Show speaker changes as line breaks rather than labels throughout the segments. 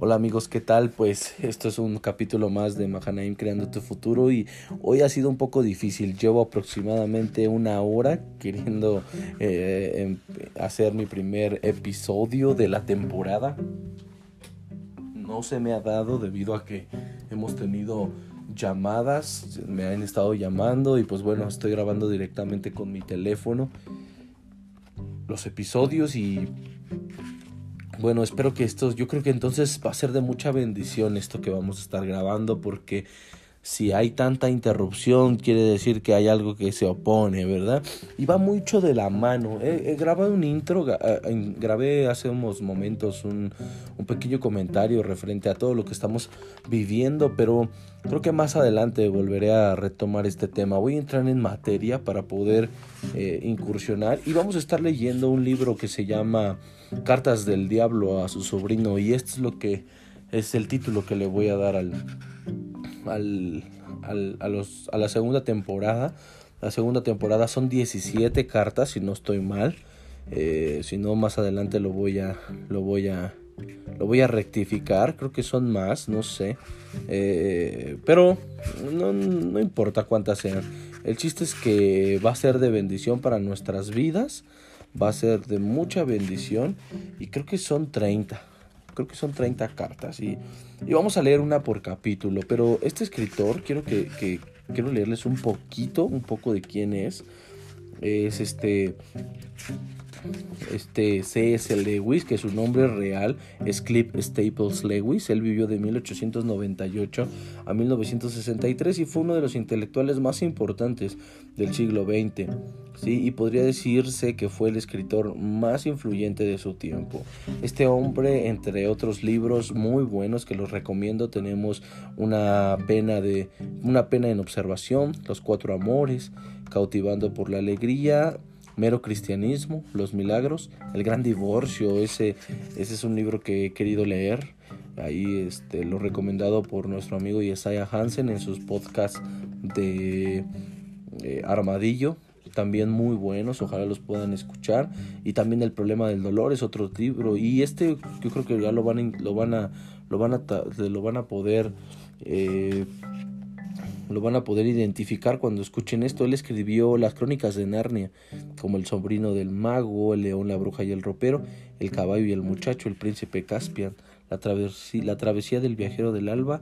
Hola amigos, ¿qué tal? Pues esto es un capítulo más de Mahanaim Creando tu Futuro y hoy ha sido un poco difícil. Llevo aproximadamente una hora queriendo eh, em, hacer mi primer episodio de la temporada. No se me ha dado debido a que hemos tenido llamadas, me han estado llamando y pues bueno, estoy grabando directamente con mi teléfono los episodios y bueno, espero que esto, yo creo que entonces va a ser de mucha bendición esto que vamos a estar grabando porque si hay tanta interrupción quiere decir que hay algo que se opone, ¿verdad? Y va mucho de la mano. He, grabado un intro, grabé hace unos momentos un, un, pequeño comentario referente a todo lo que estamos viviendo, pero creo que más adelante volveré a retomar este tema. Voy a entrar en materia para poder eh, incursionar y vamos a estar leyendo un libro que se llama Cartas del Diablo a su sobrino y esto es lo que es el título que le voy a dar al, al, al, a, los, a la segunda temporada. La segunda temporada son 17 cartas, si no estoy mal. Eh, si no, más adelante lo voy a, lo voy a, lo voy a rectificar. Creo que son más, no sé. Eh, pero no, no importa cuántas sean. El chiste es que va a ser de bendición para nuestras vidas va a ser de mucha bendición y creo que son 30. Creo que son 30 cartas y, y vamos a leer una por capítulo. Pero este escritor, quiero que, quiero leerles un poquito, un poco de quién es. Es este este C.S. Lewis, que su nombre real es Cliff Staples Lewis. Él vivió de 1898 a 1963 y fue uno de los intelectuales más importantes del siglo XX. ¿sí? Y podría decirse que fue el escritor más influyente de su tiempo. Este hombre, entre otros libros muy buenos que los recomiendo, tenemos una pena de una pena en observación, Los cuatro amores, Cautivando por la alegría, Mero Cristianismo, Los Milagros, El Gran Divorcio, ese, ese es un libro que he querido leer. Ahí este, lo recomendado por nuestro amigo Yesaya Hansen en sus podcasts de eh, Armadillo, también muy buenos, ojalá los puedan escuchar. Y también El problema del dolor es otro libro. Y este yo creo que ya lo van a, lo van a, lo van a, lo van a poder eh, lo van a poder identificar cuando escuchen esto. Él escribió las crónicas de Narnia, como El sobrino del mago, El león, la bruja y el ropero, El caballo y el muchacho, El príncipe Caspian, la travesía, la travesía del viajero del alba.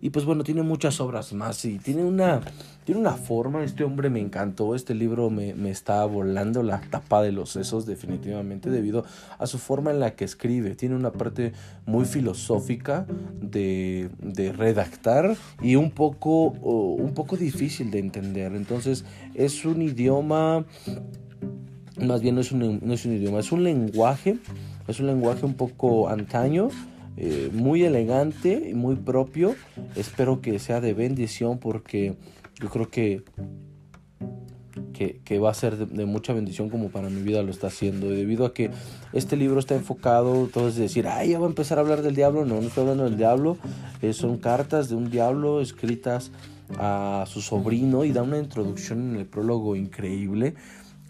Y pues bueno, tiene muchas obras más y tiene una, tiene una forma. Este hombre me encantó. Este libro me, me está volando la tapa de los sesos definitivamente debido a su forma en la que escribe. Tiene una parte muy filosófica de, de redactar y un poco, un poco difícil de entender. Entonces es un idioma, más bien no es un, no es un idioma, es un lenguaje. Es un lenguaje un poco antaño, eh, muy elegante y muy propio. Espero que sea de bendición porque yo creo que, que, va a ser de, mucha bendición como para mi vida lo está haciendo. Debido a que este libro está enfocado, todo es decir, ay, ya voy a empezar a hablar del diablo. No, no estoy hablando del diablo. Eh, son cartas de un diablo escritas a su sobrino y da una introducción en el prólogo increíble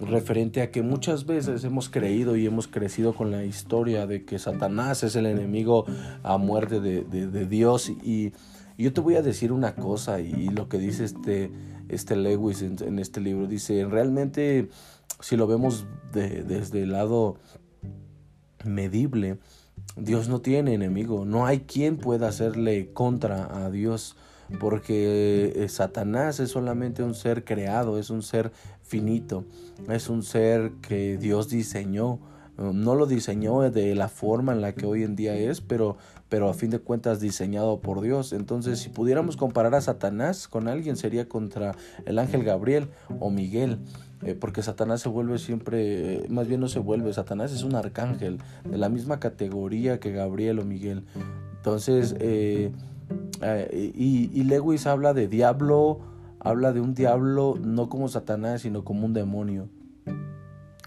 referente a que muchas veces hemos creído y hemos crecido con la historia de que Satanás es el enemigo a muerte de, de, Dios. Y, yo te voy a decir una cosa y, lo que dice este, este Lewis en, este libro, dice, realmente si lo vemos desde el lado medible, Dios no tiene enemigo, no hay quien pueda hacerle contra a Dios porque eh, Satanás es solamente un ser creado, es un ser finito, es un ser que Dios diseñó. Um, no lo diseñó de la forma en la que hoy en día es, pero, pero a fin de cuentas diseñado por Dios. Entonces, si pudiéramos comparar a Satanás con alguien, sería contra el ángel Gabriel o Miguel. Eh, porque Satanás se vuelve siempre, más bien no se vuelve, Satanás es un arcángel de la misma categoría que Gabriel o Miguel. Entonces, eh, eh, y, Lewis habla de diablo, habla de un diablo no como Satanás, sino como un demonio.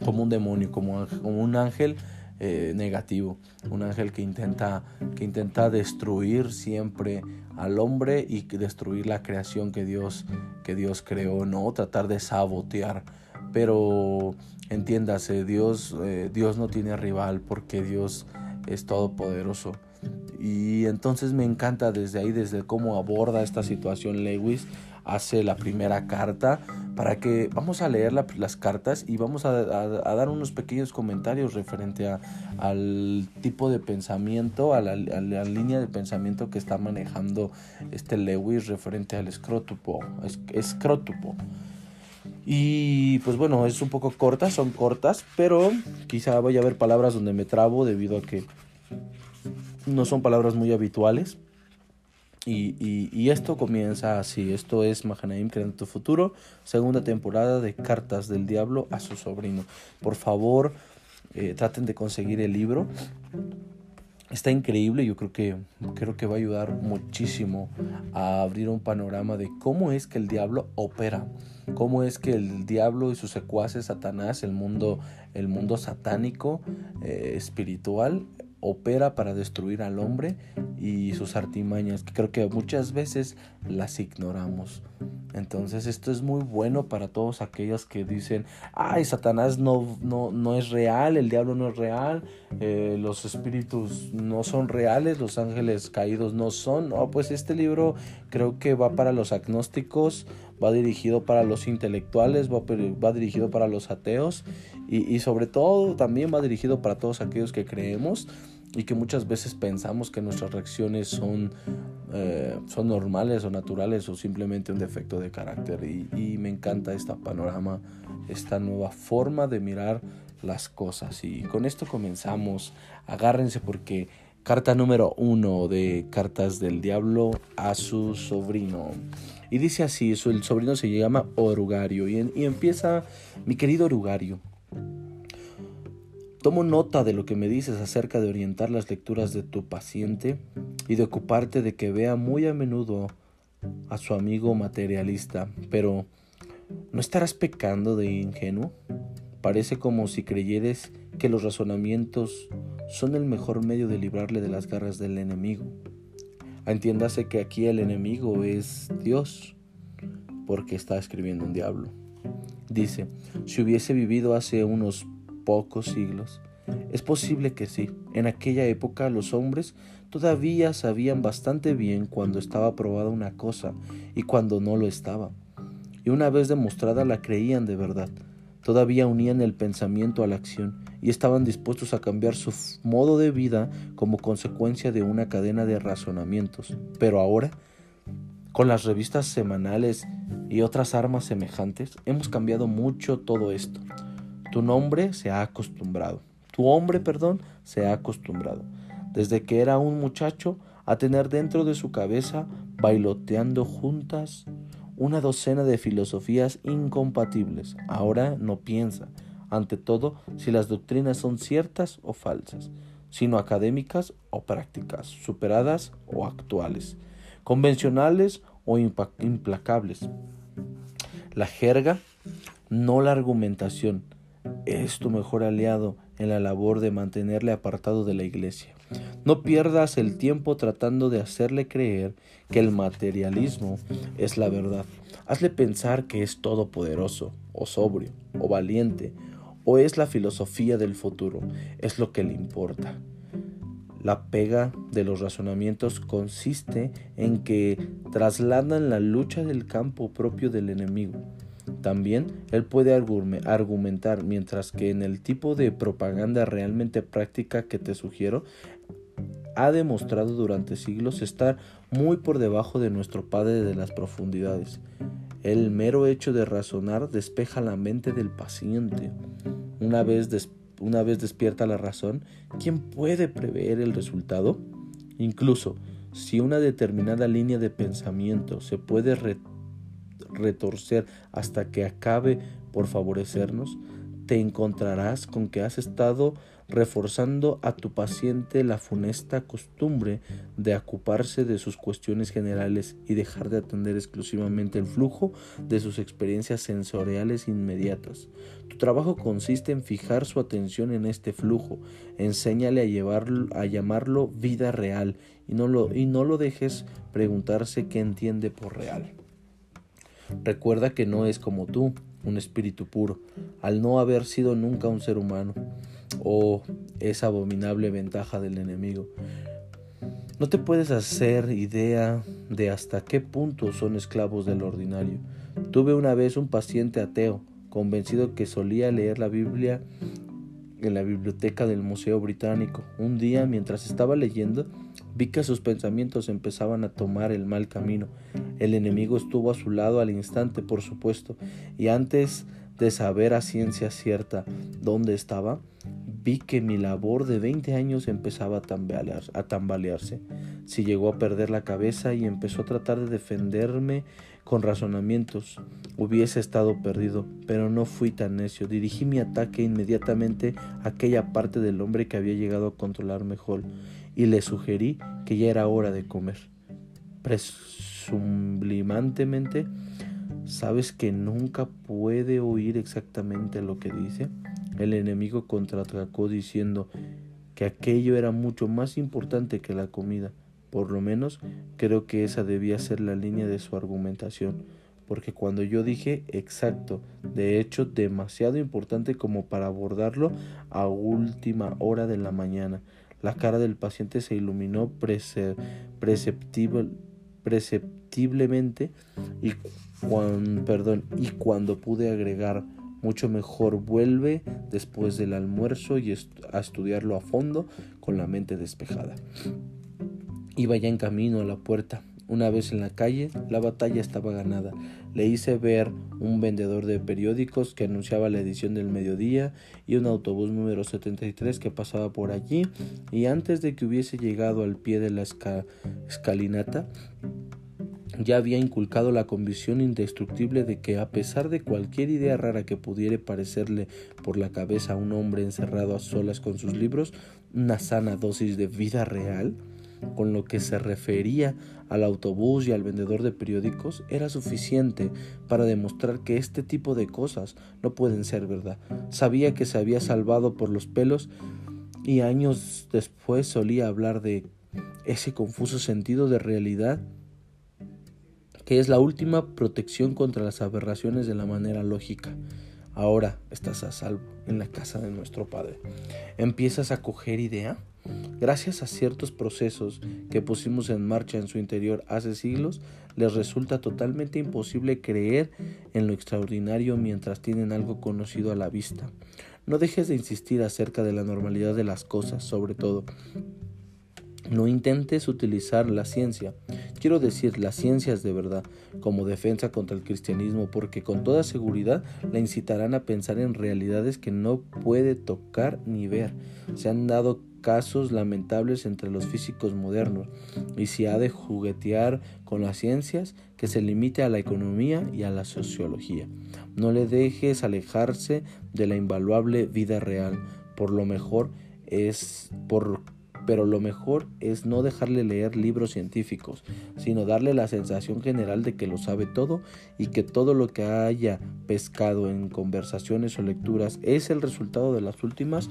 Como un demonio, como, un ángel eh, negativo, un ángel que intenta, que intenta destruir siempre al hombre y destruir la creación que Dios, que Dios creó, no tratar de sabotear. Pero entiéndase, Dios, eh, Dios no tiene rival porque Dios es todopoderoso Y entonces me encanta desde ahí, desde cómo aborda esta situación Lewis, hace la primera carta para que vamos a leer las cartas y vamos a, dar unos pequeños comentarios referente al tipo de pensamiento, a la, línea de pensamiento que está manejando este Lewis referente al escrótupo. escrótupo. Y pues bueno, es un poco corta, son cortas, pero quizá vaya a haber palabras donde me trabo debido a que no son palabras muy habituales. Y, y, esto comienza así, esto es Mahanaim creando tu futuro, segunda temporada de Cartas del Diablo a su sobrino. Por favor, eh, traten de conseguir el libro. Está increíble, yo creo que, creo que va a ayudar muchísimo a abrir un panorama de cómo es que el diablo opera, cómo es que el diablo y sus secuaces, Satanás, el mundo, el mundo satánico, eh, espiritual, opera para destruir al hombre y sus artimañas, que creo que muchas veces las ignoramos. Entonces esto es muy bueno para todos aquellos que dicen, ay, Satanás no, no, no es real, el diablo no es real, eh, los espíritus no son reales, los ángeles caídos no son. No, pues este libro creo que va para los agnósticos, va dirigido para los intelectuales, va, va dirigido para los ateos y, y sobre todo también va dirigido para todos aquellos que creemos y que muchas veces pensamos que nuestras reacciones son, eh, son normales o naturales o simplemente un defecto de carácter. Y, me encanta esta panorama, esta nueva forma de mirar las cosas. Y con esto comenzamos. Agárrense porque carta número uno de Cartas del Diablo a su sobrino. Y dice así, el sobrino se llama Orugario y, y empieza, mi querido Orugario. Tomo nota de lo que me dices acerca de orientar las lecturas de tu paciente y de ocuparte de que vea muy a menudo a su amigo materialista, pero ¿no estarás pecando de ingenuo? Parece como si creyeres que los razonamientos son el mejor medio de librarle de las garras del enemigo. Entiéndase que aquí el enemigo es Dios, porque está escribiendo un diablo. Dice, si hubiese vivido hace unos pocos siglos? Es posible que sí. En aquella época los hombres todavía sabían bastante bien cuando estaba probada una cosa y cuando no lo estaba. Y una vez demostrada la creían de verdad. Todavía unían el pensamiento a la acción y estaban dispuestos a cambiar su modo de vida como consecuencia de una cadena de razonamientos. Pero ahora, con las revistas semanales y otras armas semejantes, hemos cambiado mucho todo esto. Tu nombre se ha acostumbrado. Tu hombre, perdón, se ha acostumbrado. Desde que era un muchacho a tener dentro de su cabeza, bailoteando juntas, una docena de filosofías incompatibles. Ahora no piensa, ante todo, si las doctrinas son ciertas o falsas, sino académicas o prácticas, superadas o actuales, convencionales o implacables. La jerga, no la argumentación, es tu mejor aliado en la labor de mantenerle apartado de la iglesia. No pierdas el tiempo tratando de hacerle creer que el materialismo es la verdad. Hazle pensar que es todopoderoso, o sobrio, o valiente, o es la filosofía del futuro. Es lo que le importa. La pega de los razonamientos consiste en que trasladan la lucha del campo propio del enemigo también él puede argumentar, mientras que en el tipo de propaganda realmente práctica que te sugiero, ha demostrado durante siglos estar muy por debajo de nuestro Padre de las profundidades. El mero hecho de razonar despeja la mente del paciente. Una vez, una vez despierta la razón, ¿quién puede prever el resultado? Incluso si una determinada línea de pensamiento se puede retorcer hasta que acabe por favorecernos, te encontrarás con que has estado reforzando a tu paciente la funesta costumbre de ocuparse de sus cuestiones generales y dejar de atender exclusivamente el flujo de sus experiencias sensoriales inmediatas. Tu trabajo consiste en fijar su atención en este flujo, enséñale a, llevarlo, a llamarlo vida real y no, lo, y no lo dejes preguntarse qué entiende por real. Recuerda que no es como tú, un espíritu puro, al no haber sido nunca un ser humano. Oh, esa abominable ventaja del enemigo. No te puedes hacer idea de hasta qué punto son esclavos del ordinario. Tuve una vez un paciente ateo, convencido que solía leer la Biblia en la biblioteca del Museo Británico. Un día, mientras estaba leyendo, vi que sus pensamientos empezaban a tomar el mal camino. El enemigo estuvo a su lado al instante, por supuesto, y antes de saber a ciencia cierta dónde estaba, vi que mi labor de 20 años empezaba a, tambalearse. Si llegó a perder la cabeza y empezó a tratar de defenderme con razonamientos, hubiese estado perdido, pero no fui tan necio. Dirigí mi ataque inmediatamente a aquella parte del hombre que había llegado a controlar mejor y le sugerí que ya era hora de comer. Presublimantemente, ¿sabes que nunca puede oír exactamente lo que dice? El enemigo contraatacó diciendo que aquello era mucho más importante que la comida. Por lo menos creo que esa debía ser la línea de su argumentación, porque cuando yo dije exacto, de hecho demasiado importante como para abordarlo a última hora de la mañana, la cara del paciente se iluminó perceptiblemente y, perdón, y cuando pude agregar mucho mejor vuelve después del almuerzo y a estudiarlo a fondo con la mente despejada. Iba ya en camino a la puerta. Una vez en la calle, la batalla estaba ganada. Le hice ver un vendedor de periódicos que anunciaba la edición del mediodía y un autobús número 73 que pasaba por allí. Y antes de que hubiese llegado al pie de la escalinata, ya había inculcado la convicción indestructible de que a pesar de cualquier idea rara que pudiera parecerle por la cabeza a un hombre encerrado a solas con sus libros, una sana dosis de vida real, con lo que se refería al autobús y al vendedor de periódicos, era suficiente para demostrar que este tipo de cosas no pueden ser verdad. Sabía que se había salvado por los pelos y años después solía hablar de ese confuso sentido de realidad que es la última protección contra las aberraciones de la manera lógica. Ahora estás a salvo en la casa de nuestro Padre. ¿Empiezas a coger idea? Gracias a ciertos procesos que pusimos en marcha en su interior hace siglos, les resulta totalmente imposible creer en lo extraordinario mientras tienen algo conocido a la vista. No dejes de insistir acerca de la normalidad de las cosas, sobre todo. No intentes utilizar la ciencia quiero decir las ciencias de verdad como defensa contra el cristianismo porque con toda seguridad la incitarán a pensar en realidades que no puede tocar ni ver. Se han dado casos lamentables entre los físicos modernos y si ha de juguetear con las ciencias que se limite a la economía y a la sociología. No le dejes alejarse de la invaluable vida real. Por lo mejor es por pero lo mejor es no dejarle leer libros científicos, sino darle la sensación general de que lo sabe todo y que todo lo que haya pescado en conversaciones o lecturas es el resultado de las últimas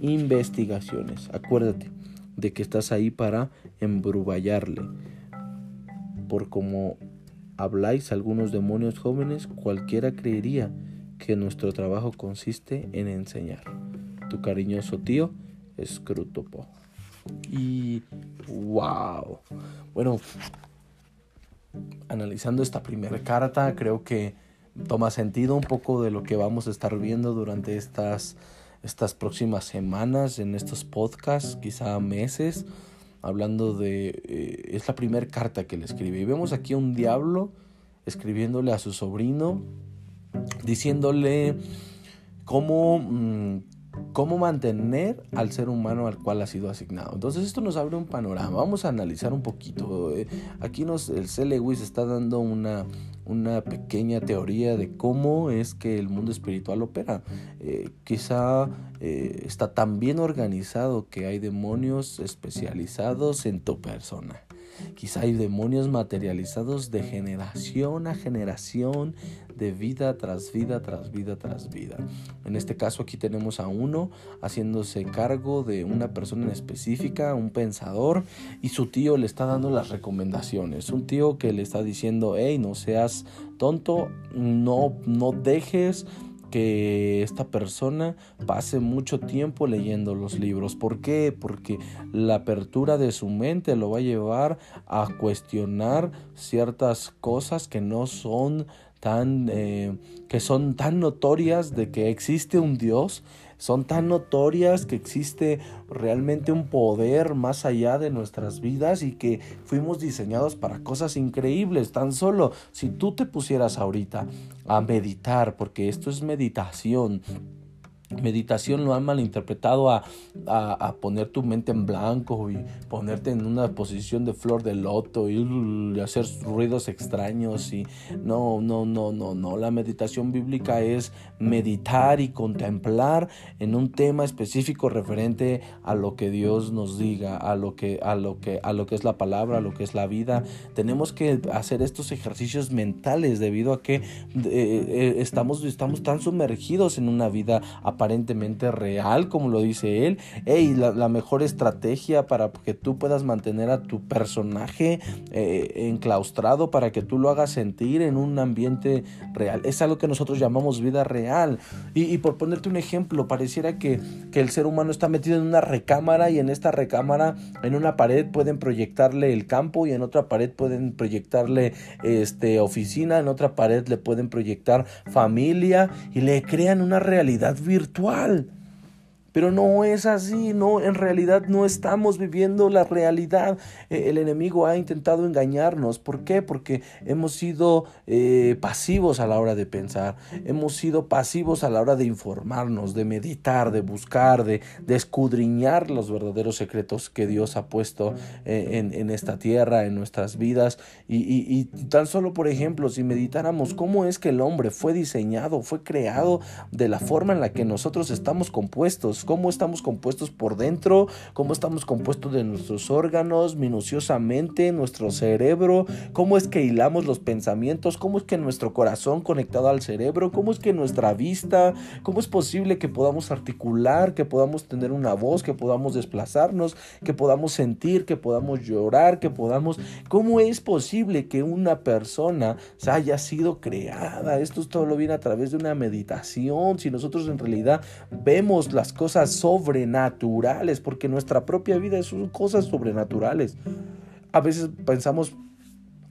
investigaciones. Acuérdate de que estás ahí para embruballarle. Por como habláis algunos demonios jóvenes, cualquiera creería que nuestro trabajo consiste en enseñar. Tu cariñoso tío, Scrutopo. Y wow. Bueno, analizando esta primera carta, creo que toma sentido un poco de lo que vamos a estar viendo durante estas, estas próximas semanas en estos podcasts, quizá meses, hablando de... Eh, es la primera carta que le escribe. Y vemos aquí un diablo escribiéndole a su sobrino, diciéndole cómo... Mm, cómo mantener al ser humano al cual ha sido asignado. Entonces esto nos abre un panorama. Vamos a analizar un poquito. Eh, aquí nos, el C. Lewis está dando una, una pequeña teoría de cómo es que el mundo espiritual opera. Eh, quizá eh, está tan bien organizado que hay demonios especializados en tu persona. Quizá hay demonios materializados de generación a generación, de vida tras vida, tras vida, tras vida. En este caso aquí tenemos a uno haciéndose cargo de una persona en específica, un pensador, y su tío le está dando las recomendaciones. Un tío que le está diciendo, hey, no seas tonto, no, no dejes que esta persona pase mucho tiempo leyendo los libros. ¿Por qué? Porque la apertura de su mente lo va a llevar a cuestionar ciertas cosas que no son tan eh, que son tan notorias de que existe un Dios son tan notorias que existe realmente un poder más allá de nuestras vidas y que fuimos diseñados para cosas increíbles. Tan solo si tú te pusieras ahorita a meditar, porque esto es meditación, Meditación lo han malinterpretado a, a, poner tu mente en blanco y ponerte en una posición de flor de loto y, hacer ruidos extraños y no, no, no, no, no. La meditación bíblica es meditar y contemplar en un tema específico referente a lo que Dios nos diga, a lo que, a lo que, a lo que es la palabra, a lo que es la vida. Tenemos que hacer estos ejercicios mentales debido a que eh, eh, estamos, estamos tan sumergidos en una vida aparentemente real, como lo dice él. Hey, la, mejor estrategia para que tú puedas mantener a tu personaje eh, enclaustrado, para que tú lo hagas sentir en un ambiente real. Es algo que nosotros llamamos vida real. Y, por ponerte un ejemplo, pareciera que, que el ser humano está metido en una recámara y en esta recámara, en una pared pueden proyectarle el campo y en otra pared pueden proyectarle este, oficina, en otra pared le pueden proyectar familia y le crean una realidad virtual virtual. Pero no es así, no, en realidad no estamos viviendo la realidad. Eh, el enemigo ha intentado engañarnos. ¿Por qué? Porque hemos sido eh, pasivos a la hora de pensar, hemos sido pasivos a la hora de informarnos, de meditar, de buscar, de, escudriñar los verdaderos secretos que Dios ha puesto eh, en, esta tierra, en nuestras vidas. y tan solo, por ejemplo, si meditáramos cómo es que el hombre fue diseñado, fue creado de la forma en la que nosotros estamos compuestos cómo estamos compuestos por dentro, cómo estamos compuestos de nuestros órganos minuciosamente, nuestro cerebro, cómo es que hilamos los pensamientos, cómo es que nuestro corazón conectado al cerebro, cómo es que nuestra vista, cómo es posible que podamos articular, que podamos tener una voz, que podamos desplazarnos, que podamos sentir, que podamos llorar, que podamos... ¿Cómo es posible que una persona haya sido creada? Esto todo lo viene a través de una meditación. Si nosotros en realidad vemos las cosas sobrenaturales, porque nuestra propia vida son cosas sobrenaturales. A veces pensamos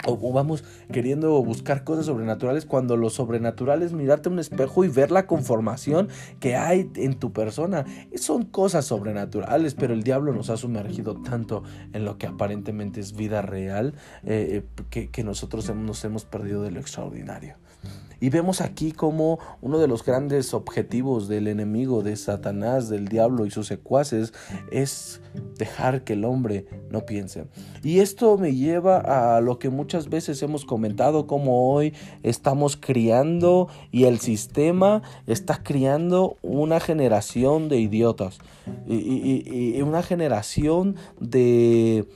o vamos queriendo buscar cosas sobrenaturales cuando lo sobrenatural es mirarte un espejo y ver la conformación que hay en tu persona. Son cosas sobrenaturales, pero el diablo nos ha sumergido tanto en lo que aparentemente es vida real eh, eh, que nosotros nos hemos perdido de lo extraordinario. Y vemos aquí como uno de los grandes objetivos del enemigo, de Satanás, del diablo y sus secuaces, es dejar que el hombre no piense. Y esto me lleva a lo que muchas veces hemos comentado, como hoy estamos criando y el sistema está criando una generación de idiotas y, y una generación de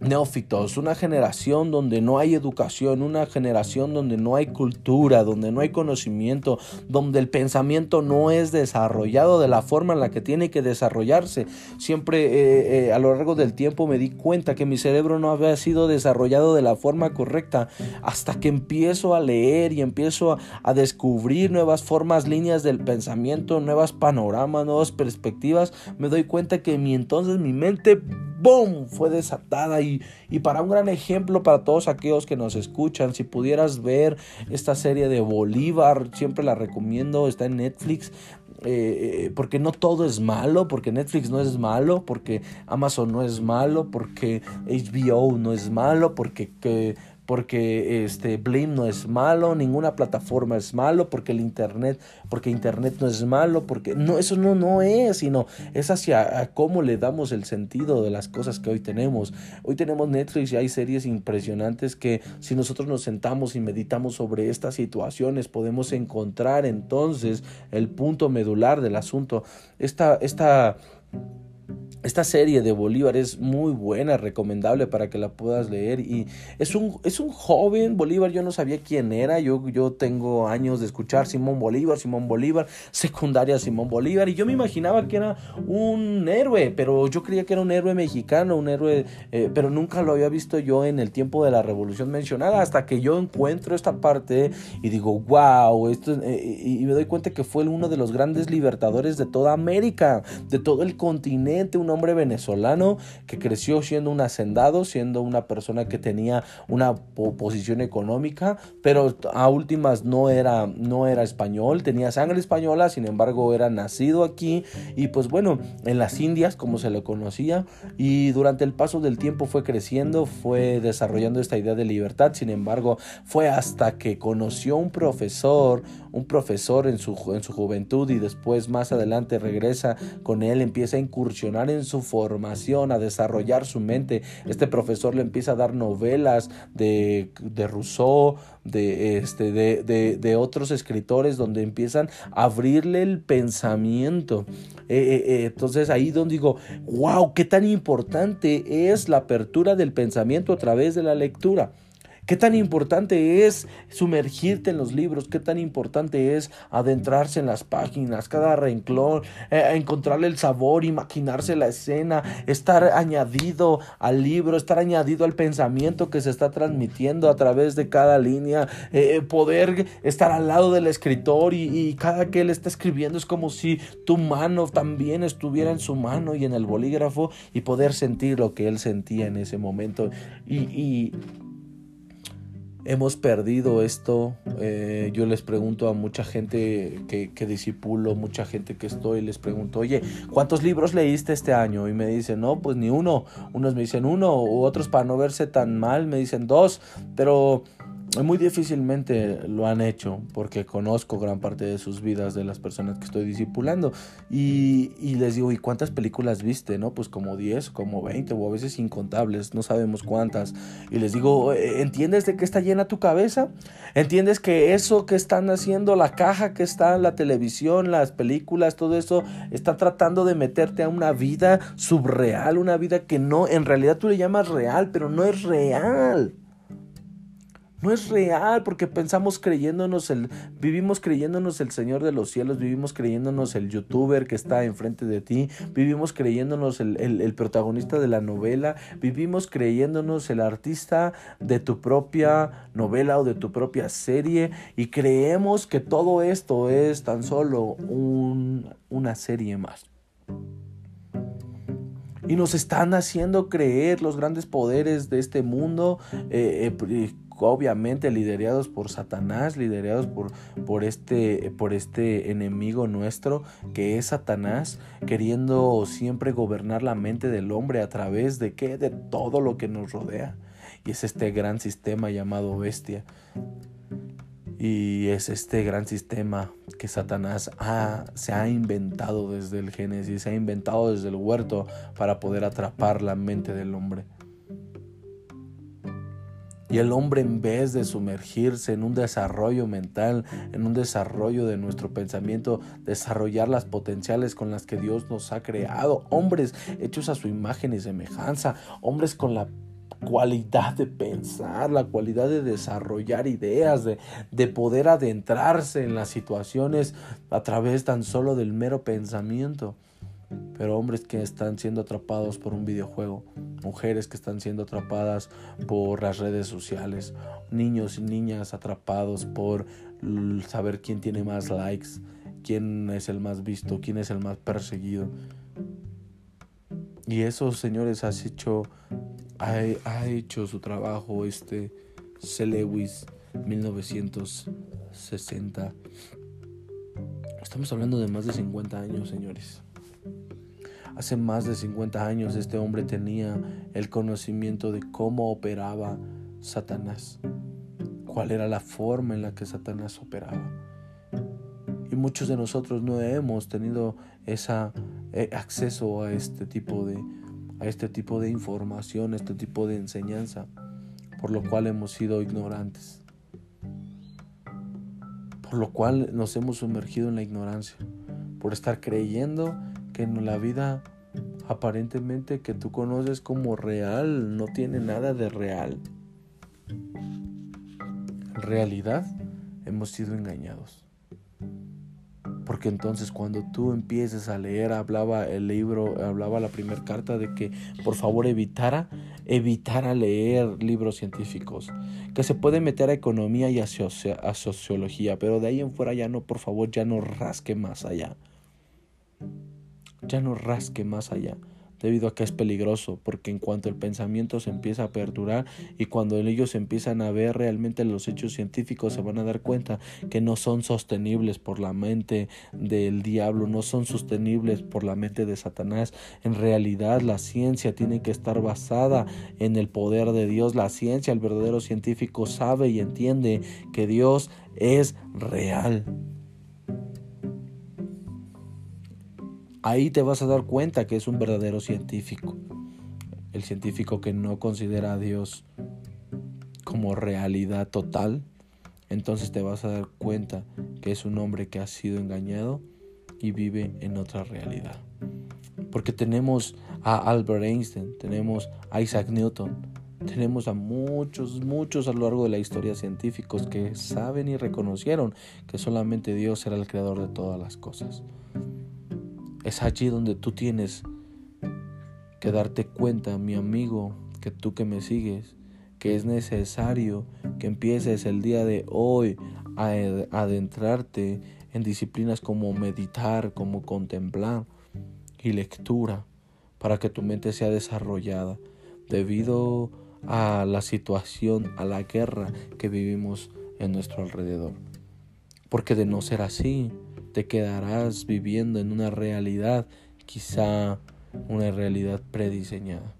neófitos, una generación donde no hay educación, una generación donde no hay cultura, donde no hay conocimiento, donde el pensamiento no es desarrollado de la forma en la que tiene que desarrollarse. Siempre eh, eh, a lo largo del tiempo me di cuenta que mi cerebro no había sido desarrollado de la forma correcta hasta que empiezo a leer y empiezo a, descubrir nuevas formas, líneas del pensamiento, nuevas panoramas, nuevas perspectivas, me doy cuenta que mi entonces mi mente ¡boom! fue desatada y, para un gran ejemplo para todos aquellos que nos escuchan, si pudieras ver esta serie de Bolívar, siempre la recomiendo, está en Netflix, eh, eh, porque no todo es malo, porque Netflix no es malo, porque Amazon no es malo, porque HBO no es malo, porque que, porque este Blim no es malo, ninguna plataforma es malo, porque el internet, porque internet no es malo, porque no eso no no es, sino es hacia cómo le damos el sentido de las cosas que hoy tenemos. Hoy tenemos Netflix y hay series impresionantes que si nosotros nos sentamos y meditamos sobre estas situaciones podemos encontrar entonces el punto medular del asunto. Esta esta esta serie de Bolívar es muy buena, recomendable para que la puedas leer. Y es un, es un joven Bolívar, yo no sabía quién era. Yo, yo tengo años de escuchar Simón Bolívar, Simón Bolívar, secundaria Simón Bolívar. Y yo me imaginaba que era un héroe, pero yo creía que era un héroe mexicano, un héroe, eh, pero nunca lo había visto yo en el tiempo de la revolución mencionada. Hasta que yo encuentro esta parte y digo, wow, esto, eh, y me doy cuenta que fue uno de los grandes libertadores de toda América, de todo el continente, hombre venezolano que creció siendo un hacendado, siendo una persona que tenía una posición económica, pero a últimas no era, no era español, tenía sangre española, sin embargo era nacido aquí y pues bueno, en las Indias como se le conocía y durante el paso del tiempo fue creciendo, fue desarrollando esta idea de libertad, sin embargo fue hasta que conoció un profesor, un profesor en su, en su juventud y después más adelante regresa con él, empieza a incursionar en su formación, a desarrollar su mente. Este profesor le empieza a dar novelas de, de Rousseau, de, este, de, de, otros escritores donde empiezan a abrirle el pensamiento. Eh, eh, eh, entonces ahí donde digo, wow, qué tan importante es la apertura del pensamiento a través de la lectura. Qué tan importante es sumergirte en los libros, qué tan importante es adentrarse en las páginas, cada renglón, eh, encontrarle el sabor, imaginarse la escena, estar añadido al libro, estar añadido al pensamiento que se está transmitiendo a través de cada línea, eh, eh, poder estar al lado del escritor y, cada que él está escribiendo es como si tu mano también estuviera en su mano y en el bolígrafo y poder sentir lo que él sentía en ese momento. y hemos perdido esto. Eh, yo les pregunto a mucha gente que, que disipulo, mucha gente que estoy, les pregunto, oye, ¿cuántos libros leíste este año? Y me dicen, no, pues ni uno. Unos me dicen uno, u otros para no verse tan mal me dicen dos. Pero muy difícilmente lo han hecho porque conozco gran parte de sus vidas de las personas que estoy discipulando y, les digo, ¿y cuántas películas viste? No, pues como 10, como 20 o a veces incontables, no sabemos cuántas. Y les digo, eh, ¿entiendes de qué está llena tu cabeza? ¿Entiendes que eso que están haciendo, la caja que está la televisión, las películas, todo eso, está tratando de meterte a una vida subreal, una vida que no, en realidad tú le llamas real, pero no es real? No es real porque pensamos creyéndonos el, vivimos creyéndonos el Señor de los cielos, vivimos creyéndonos el youtuber que está enfrente de ti, vivimos creyéndonos el, el, protagonista de la novela, vivimos creyéndonos el artista de tu propia novela o de tu propia serie y creemos que todo esto es tan solo un, una serie más. Y nos están haciendo creer los grandes poderes de este mundo. Eh, eh, obviamente liderados por Satanás, liderados por, por, este, por este enemigo nuestro que es Satanás, queriendo siempre gobernar la mente del hombre a través de qué? De todo lo que nos rodea. Y es este gran sistema llamado bestia. Y es este gran sistema que Satanás se ha inventado desde el Génesis, se ha inventado desde el huerto para poder atrapar la mente del hombre. Y el hombre en vez de sumergirse en un desarrollo mental, en un desarrollo de nuestro pensamiento, desarrollar las potenciales con las que Dios nos ha creado, hombres hechos a su imagen y semejanza, hombres con la cualidad de pensar, la cualidad de desarrollar ideas, de, de, poder adentrarse en las situaciones a través tan solo del mero pensamiento pero hombres que están siendo atrapados por un videojuego, mujeres que están siendo atrapadas por las redes sociales, niños y niñas atrapados por saber quién tiene más likes, quién es el más visto, quién es el más perseguido. Y eso, señores, ha hecho, ha, hecho su trabajo este C. Lewis 1960. Estamos hablando de más de 50 años, señores. Hace más de 50 años este hombre tenía el conocimiento de cómo operaba Satanás, cuál era la forma en la que Satanás operaba. Y muchos de nosotros no hemos tenido ese eh, acceso a este tipo de a este tipo de información, a este tipo de enseñanza, por lo cual hemos sido ignorantes. Por lo cual nos hemos sumergido en la ignorancia, por estar creyendo que en la vida aparentemente que tú conoces como real no tiene nada de real. Realidad hemos sido engañados. Porque entonces cuando tú empieces a leer, hablaba el libro, hablaba la primera carta de que por favor evitara, evitara leer libros científicos, que se puede meter a economía y a sociología, pero de ahí en fuera ya no, por favor, ya no rasque más allá. Ya no rasque más allá debido a que es peligroso, porque en cuanto el pensamiento se empieza a perdurar y cuando ellos empiezan a ver realmente los hechos científicos, se van a dar cuenta que no son sostenibles por la mente del diablo, no son sostenibles por la mente de Satanás. En realidad la ciencia tiene que estar basada en el poder de Dios. La ciencia, el verdadero científico sabe y entiende que Dios es real. Ahí te vas a dar cuenta que es un verdadero científico. El científico que no considera a Dios como realidad total, entonces te vas a dar cuenta que es un hombre que ha sido engañado y vive en otra realidad. Porque tenemos a Albert Einstein, tenemos a Isaac Newton, tenemos a muchos, muchos a lo largo de la historia científicos que saben y reconocieron que solamente Dios era el creador de todas las cosas. Es allí donde tú tienes que darte cuenta, mi amigo, que tú que me sigues, que es necesario que empieces el día de hoy a adentrarte en disciplinas como meditar, como contemplar y lectura, para que tu mente sea desarrollada debido a la situación, a la guerra que vivimos en nuestro alrededor. Porque de no ser así, te quedarás viviendo en una realidad, quizá una realidad prediseñada,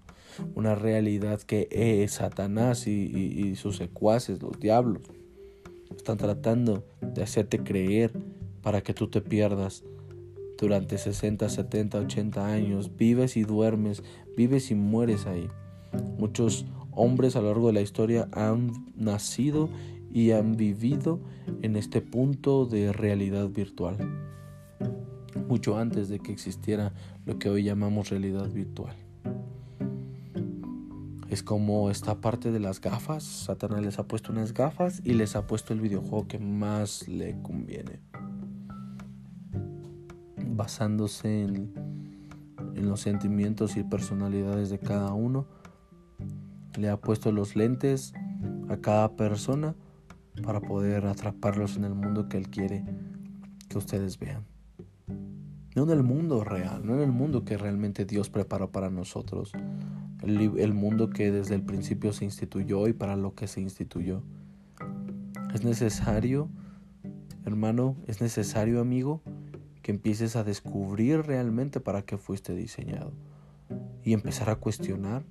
una realidad que es Satanás y, sus secuaces, los diablos, están tratando de hacerte creer para que tú te pierdas durante 60, 70, 80 años. Vives y duermes, vives y mueres ahí. Muchos hombres a lo largo de la historia han nacido y han vivido en este punto de realidad virtual, mucho antes de que existiera lo que hoy llamamos realidad virtual. Es como esta parte de las gafas, Satanás les ha puesto unas gafas y les ha puesto el videojuego que más le conviene, basándose en, en los sentimientos y personalidades de cada uno. Le ha puesto los lentes a cada persona para poder atraparlos en el mundo que Él quiere que ustedes vean. No en el mundo real, no en el mundo que realmente Dios preparó para nosotros. El, mundo que desde el principio se instituyó y para lo que se instituyó. Es necesario, hermano, es necesario, amigo, que empieces a descubrir realmente para qué fuiste diseñado. Y empezar a cuestionar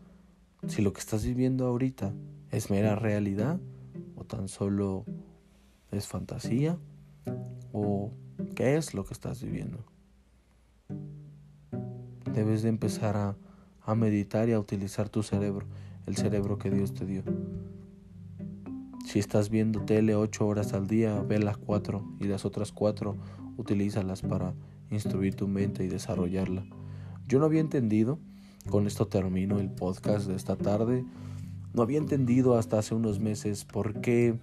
si lo que estás viviendo ahorita es mera realidad tan solo es fantasía o qué es lo que estás viviendo. Debes de empezar a, a meditar y a utilizar tu cerebro, el cerebro que Dios te dio. Si estás viendo tele ocho horas al día, ve las cuatro y las otras cuatro utilízalas para instruir tu mente y desarrollarla. Yo no había entendido, con esto termino el podcast de esta tarde, no había entendido hasta hace unos meses por qué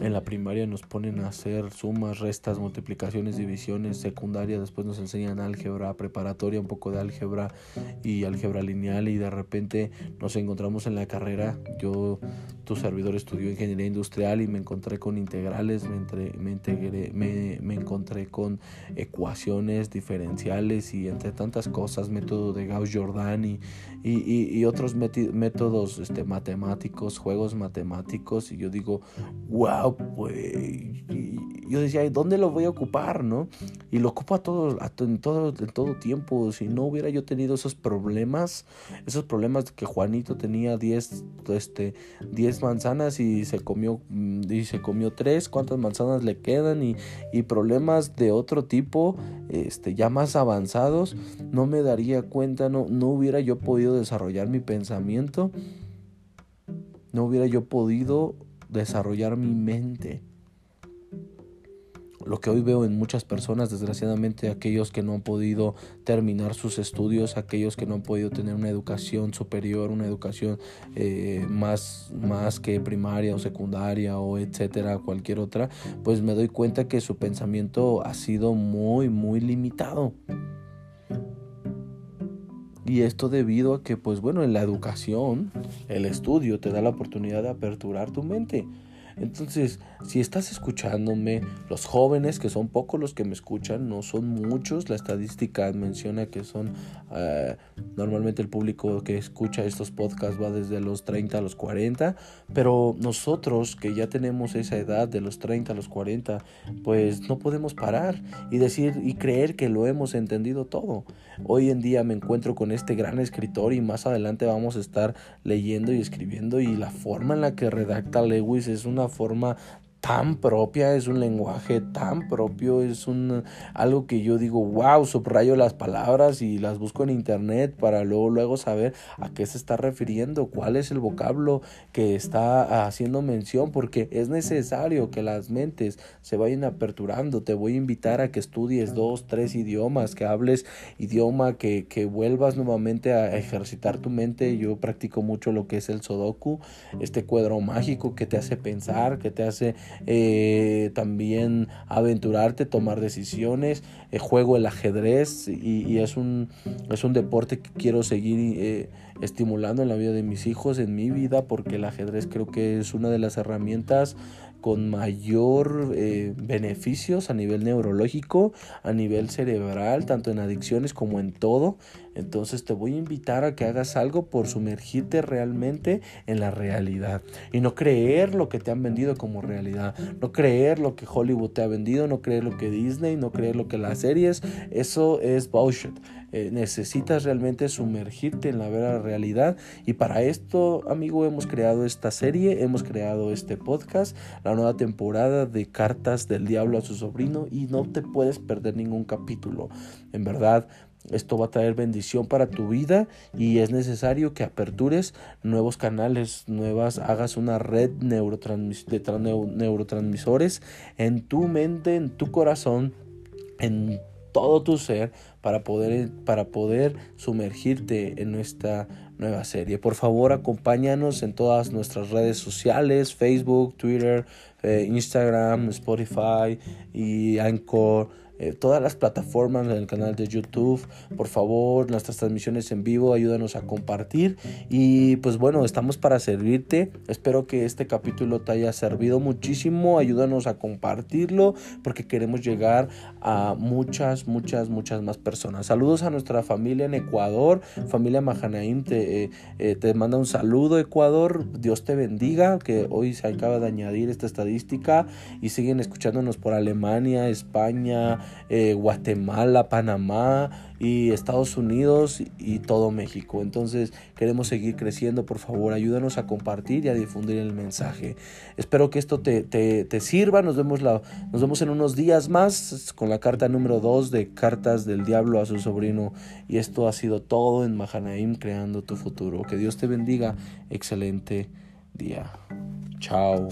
en la primaria nos ponen a hacer sumas, restas, multiplicaciones, divisiones, secundaria, después nos enseñan álgebra, preparatoria, un poco de álgebra y álgebra lineal y de repente nos encontramos en la carrera. Yo, tu servidor estudió ingeniería industrial y me encontré con integrales, me, me, me, encontré con ecuaciones diferenciales y entre tantas cosas, método de Gauss-Jordan y, y, otros métodos este, matemáticos, juegos matemáticos y yo digo, wow pues yo decía, ¿dónde lo voy a ocupar, no? Y lo ocupo a todo, en, todo, en todo tiempo. Si no hubiera yo tenido esos problemas, esos problemas que Juanito tenía 10 este, manzanas y se comió y se comió 3, cuántas manzanas le quedan y, y problemas de otro tipo, este, ya más avanzados, no me daría cuenta, no, no hubiera yo podido desarrollar mi pensamiento, no hubiera yo podido desarrollar mi mente. lo que hoy veo en muchas personas, desgraciadamente aquellos que no han podido terminar sus estudios, aquellos que no han podido tener una educación superior, una educación eh, más, más que primaria o secundaria o etcétera, cualquier otra, pues me doy cuenta que su pensamiento ha sido muy, muy limitado. Y esto debido a que, pues bueno, en la educación, el estudio te da la oportunidad de aperturar tu mente. Entonces, si estás escuchándome, los jóvenes, que son pocos los que me escuchan, no son muchos, la estadística menciona que son, eh, normalmente el público que escucha estos podcasts va desde los 30 a los 40, pero nosotros que ya tenemos esa edad de los 30 a los 40, pues no podemos parar y decir y creer que lo hemos entendido todo. Hoy en día me encuentro con este gran escritor y más adelante vamos a estar leyendo y escribiendo y la forma en la que redacta Lewis es una forma tan propia, es un lenguaje tan propio, es un algo que yo digo, wow, subrayo las palabras y las busco en internet para luego luego saber a qué se está refiriendo, cuál es el vocablo que está haciendo mención, porque es necesario que las mentes se vayan aperturando. Te voy a invitar a que estudies dos, tres idiomas, que hables idioma, que, que vuelvas nuevamente a ejercitar tu mente. Yo practico mucho lo que es el Sudoku, este cuadro mágico que te hace pensar, que te hace eh, también aventurarte, tomar decisiones, eh, juego el ajedrez y, es, un, es un deporte que quiero seguir eh, estimulando en la vida de mis hijos, en mi vida, porque el ajedrez creo que es una de las herramientas con mayor eh, beneficios a nivel neurológico, a nivel cerebral, tanto en adicciones como en todo. Entonces te voy a invitar a que hagas algo por sumergirte realmente en la realidad y no creer lo que te han vendido como realidad, no creer lo que Hollywood te ha vendido, no creer lo que Disney, no creer lo que las series, eso es bullshit. Eh, necesitas realmente sumergirte en la vera realidad y para esto, amigo, hemos creado esta serie, hemos creado este podcast, la nueva temporada de Cartas del Diablo a su sobrino y no te puedes perder ningún capítulo. En verdad, esto va a traer bendición para tu vida y es necesario que apertures nuevos canales, nuevas, hagas una red de neurotransmisores en tu mente, en tu corazón, en todo tu ser para poder, para poder sumergirte en nuestra nueva serie. Por favor, acompáñanos en todas nuestras redes sociales, Facebook, Twitter, eh, Instagram, Spotify y Anchor eh, todas las plataformas, en el canal de YouTube. Por favor, nuestras transmisiones en vivo, ayúdanos a compartir. Y pues bueno, estamos para servirte. Espero que este capítulo te haya servido muchísimo. Ayúdanos a compartirlo porque queremos llegar a muchas, muchas, muchas más personas. Saludos a nuestra familia en Ecuador. Familia Mahanaim te, eh, eh, te manda un saludo Ecuador. Dios te bendiga. Que hoy se acaba de añadir esta estadística y siguen escuchándonos por Alemania, España, eh, Guatemala, Panamá y Estados Unidos y todo México. Entonces queremos seguir creciendo, por favor, ayúdanos a compartir y a difundir el mensaje. Espero que esto te, te, sirva. Nos vemos, la, nos vemos en unos días más con la carta número 2 de Cartas del Diablo a su sobrino. Y esto ha sido todo en Mahanaim creando tu futuro. Que Dios te bendiga. Excelente día. Chao.